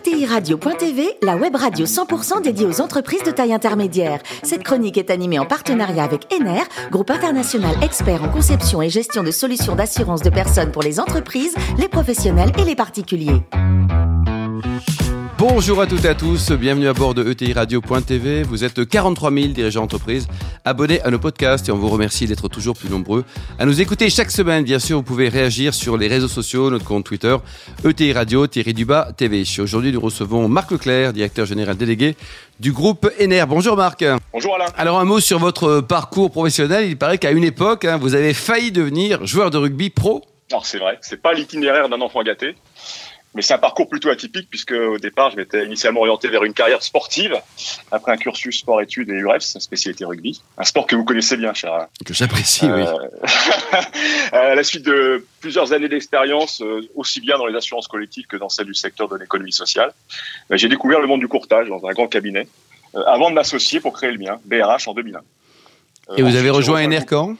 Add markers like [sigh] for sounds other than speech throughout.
ETIRadio.tv, la web radio 100% dédiée aux entreprises de taille intermédiaire. Cette chronique est animée en partenariat avec Ener, groupe international expert en conception et gestion de solutions d'assurance de personnes pour les entreprises, les professionnels et les particuliers. Bonjour à toutes et à tous, bienvenue à bord de ETI Radio.tv. Vous êtes 43 000 dirigeants d'entreprise abonnés à nos podcasts et on vous remercie d'être toujours plus nombreux à nous écouter chaque semaine. Bien sûr, vous pouvez réagir sur les réseaux sociaux, notre compte Twitter, ETI Radio, Thierry Dubas, TV. Aujourd'hui, nous recevons Marc Leclerc, directeur général délégué du groupe Ener. Bonjour Marc. Bonjour Alain. Alors un mot sur votre parcours professionnel. Il paraît qu'à une époque, hein, vous avez failli devenir joueur de rugby pro. Alors c'est vrai, c'est pas l'itinéraire d'un enfant gâté. Mais c'est un parcours plutôt atypique puisque au départ, je m'étais initialement orienté vers une carrière sportive après un cursus sport-études et UREFS, spécialité rugby, un sport que vous connaissez bien, cher. Que j'apprécie, oui. [laughs] à la suite de plusieurs années d'expérience, euh, aussi bien dans les assurances collectives que dans celle du secteur de l'économie sociale, euh, j'ai découvert le monde du courtage dans un grand cabinet euh, avant de m'associer pour créer le mien, BRH, en 2001. Et vous avez rejoint NR quand?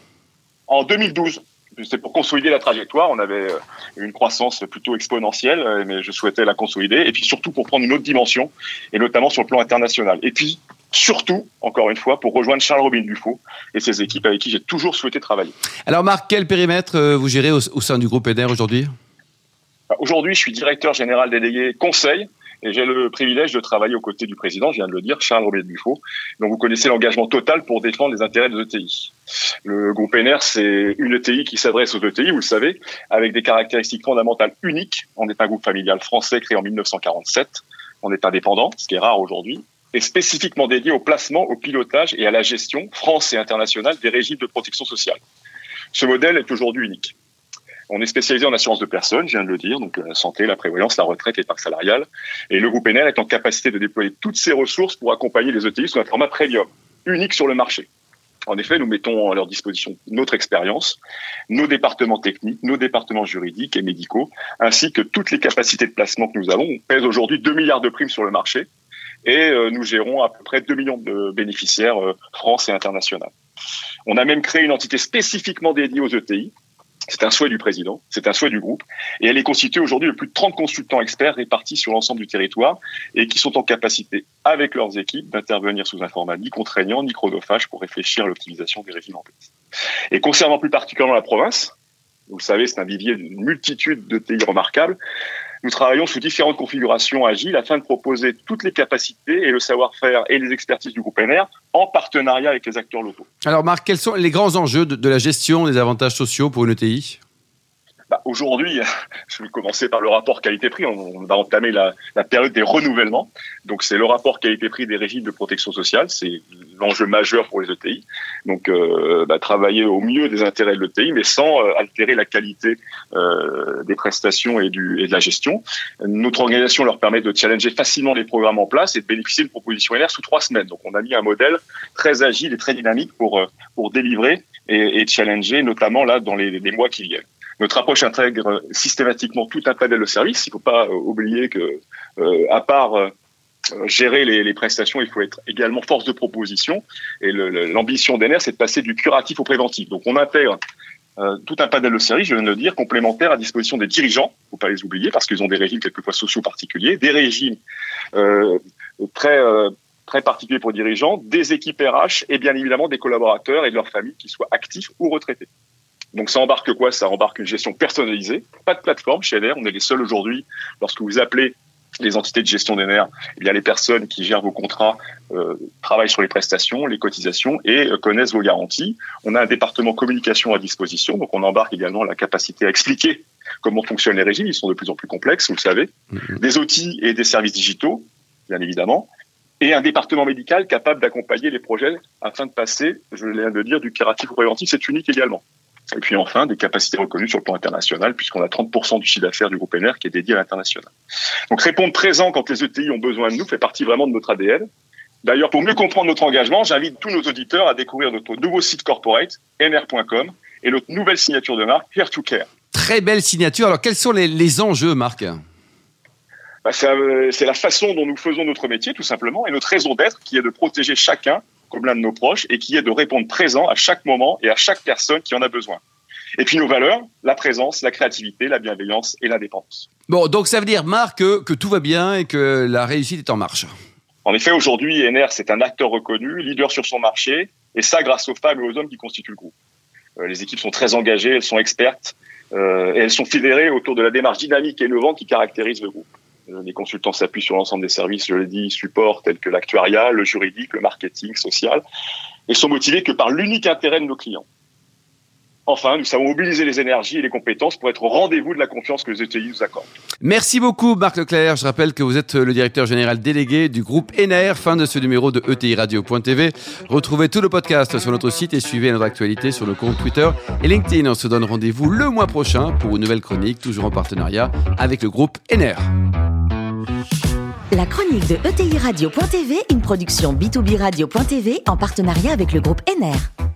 En 2012 c'était pour consolider la trajectoire. On avait euh, une croissance plutôt exponentielle, euh, mais je souhaitais la consolider. Et puis surtout pour prendre une autre dimension, et notamment sur le plan international. Et puis surtout, encore une fois, pour rejoindre Charles Robin Dufaux et ses équipes avec qui j'ai toujours souhaité travailler. Alors Marc, quel périmètre euh, vous gérez au, sein du groupe EDER aujourd'hui? Bah, Aujourd'hui, je suis directeur général délégué conseil et j'ai le privilège de travailler aux côtés du président, je viens de le dire, Charles Robert Dufaux. Donc vous connaissez l'engagement total pour défendre les intérêts des ETI. Le groupe NR, c'est une ETI qui s'adresse aux ETI, vous le savez, avec des caractéristiques fondamentales uniques. On est un groupe familial français créé en 1947. On est indépendant, ce qui est rare aujourd'hui, et spécifiquement dédié au placement, au pilotage et à la gestion, France et internationale, des régimes de protection sociale. Ce modèle est aujourd'hui unique. On est spécialisé en assurance de personnes, je viens de le dire, donc la santé, la prévoyance, la retraite, les parcs salariales. Et le groupe NR est en capacité de déployer toutes ses ressources pour accompagner les ETI sous un format premium, unique sur le marché. En effet, nous mettons à leur disposition notre expérience, nos départements techniques, nos départements juridiques et médicaux, ainsi que toutes les capacités de placement que nous avons. On pèse aujourd'hui 2 milliards de primes sur le marché et euh, nous gérons à peu près 2 millions de bénéficiaires euh, France et international. On a même créé une entité spécifiquement dédiée aux ETI c'est un souhait du président, c'est un souhait du groupe, et elle est constituée aujourd'hui de plus de 30 consultants experts répartis sur l'ensemble du territoire et qui sont en capacité, avec leurs équipes, d'intervenir sous un format ni contraignant ni chronophage pour réfléchir à l'optimisation des régimes en place. Et concernant plus particulièrement la province, vous le savez, c'est un vivier d'une multitude de TI remarquables. Nous travaillons sous différentes configurations agiles afin de proposer toutes les capacités et le savoir-faire et les expertises du groupe NR en partenariat avec les acteurs locaux. Alors Marc, quels sont les grands enjeux de, la gestion des avantages sociaux pour une ETI bah, Aujourd'hui, [laughs] je vais commencer par le rapport qualité-prix. On, va entamer la, la, période des renouvellements. Donc, c'est le rapport qualité-prix des régimes de protection sociale. C'est l'enjeu majeur pour les ETI. Donc, euh, bah, travailler au mieux des intérêts de l'ETI, mais sans euh, altérer la qualité euh, des prestations et, du, et de la gestion. Notre organisation leur permet de challenger facilement les programmes en place et de bénéficier d'une proposition LR sous trois semaines. Donc, on a mis un modèle très agile et très dynamique pour, pour délivrer et, challenger, notamment là dans les, mois qui viennent. Notre approche intègre systématiquement tout un panel de services. Il ne faut pas oublier que, à part gérer les, prestations, il faut être également force de proposition. Et l'ambition d'ENER, c'est de passer du curatif au préventif. Donc on intègre euh, tout un panel de services, je viens de le dire, complémentaires à disposition des dirigeants, il ne faut pas les oublier, parce qu'ils ont des régimes quelquefois sociaux particuliers, des régimes euh, très, euh, très particuliers pour les dirigeants, des équipes RH et bien évidemment des collaborateurs et de leurs familles qui soient actifs ou retraités. Donc ça embarque quoi? Ça embarque une gestion personnalisée, pas de plateforme chez LR, on est les seuls aujourd'hui, lorsque vous appelez les entités de gestion des nerfs, eh bien les personnes qui gèrent vos contrats euh, travaillent sur les prestations, les cotisations et euh, connaissent vos garanties. On a un département communication à disposition, donc on embarque également la capacité à expliquer comment fonctionnent les régimes. Ils sont de plus en plus complexes, vous le savez. Mm-hmm. Des outils et des services digitaux, bien évidemment, et un département médical capable d'accompagner les projets afin de passer, je viens de dire, du curatif au préventif. C'est unique également. Et puis enfin, des capacités reconnues sur le plan international, puisqu'on a 30% du chiffre d'affaires du groupe NR qui est dédié à l'international. Donc répondre présent quand les ETI ont besoin de nous fait partie vraiment de notre ADN. D'ailleurs, pour mieux comprendre notre engagement, j'invite tous nos auditeurs à découvrir notre nouveau site corporate, nr.com, et notre nouvelle signature de marque, Here to Care. Très belle signature. Alors, quels sont les, les enjeux, Marc? Bah, C'est la façon dont nous faisons notre métier, tout simplement, et notre raison d'être, qui est de protéger chacun comme l'un de nos proches et qui est de répondre présent à chaque moment et à chaque personne qui en a besoin. Et puis nos valeurs, la présence, la créativité, la bienveillance et l'indépendance. Bon, donc ça veut dire, Marc, que, que tout va bien et que la réussite est en marche. En effet, aujourd'hui, NR, c'est un acteur reconnu, leader sur son marché, et ça grâce aux femmes et aux hommes qui constituent le groupe. Euh, les équipes sont très engagées, elles sont expertes, euh, et elles sont fédérées autour de la démarche dynamique et innovante qui caractérise le groupe. Euh, les consultants s'appuient sur l'ensemble des services, je l'ai dit, support tels que l'actuariat, le juridique, le marketing, social, et sont motivés que par l'unique intérêt de nos clients. Enfin, nous savons mobiliser les énergies et les compétences pour être au rendez-vous de la confiance que les ETI nous accordent. Merci beaucoup, Marc Leclerc. Je rappelle que vous êtes le directeur général délégué du groupe NR. Fin de ce numéro de ETI Radio.tv. Retrouvez tout le podcast sur notre site et suivez notre actualité sur nos comptes Twitter et LinkedIn. On se donne rendez-vous le mois prochain pour une nouvelle chronique, toujours en partenariat avec le groupe NR. La chronique de ETI Radio.tv, une production B2B Radio.tv en partenariat avec le groupe NR.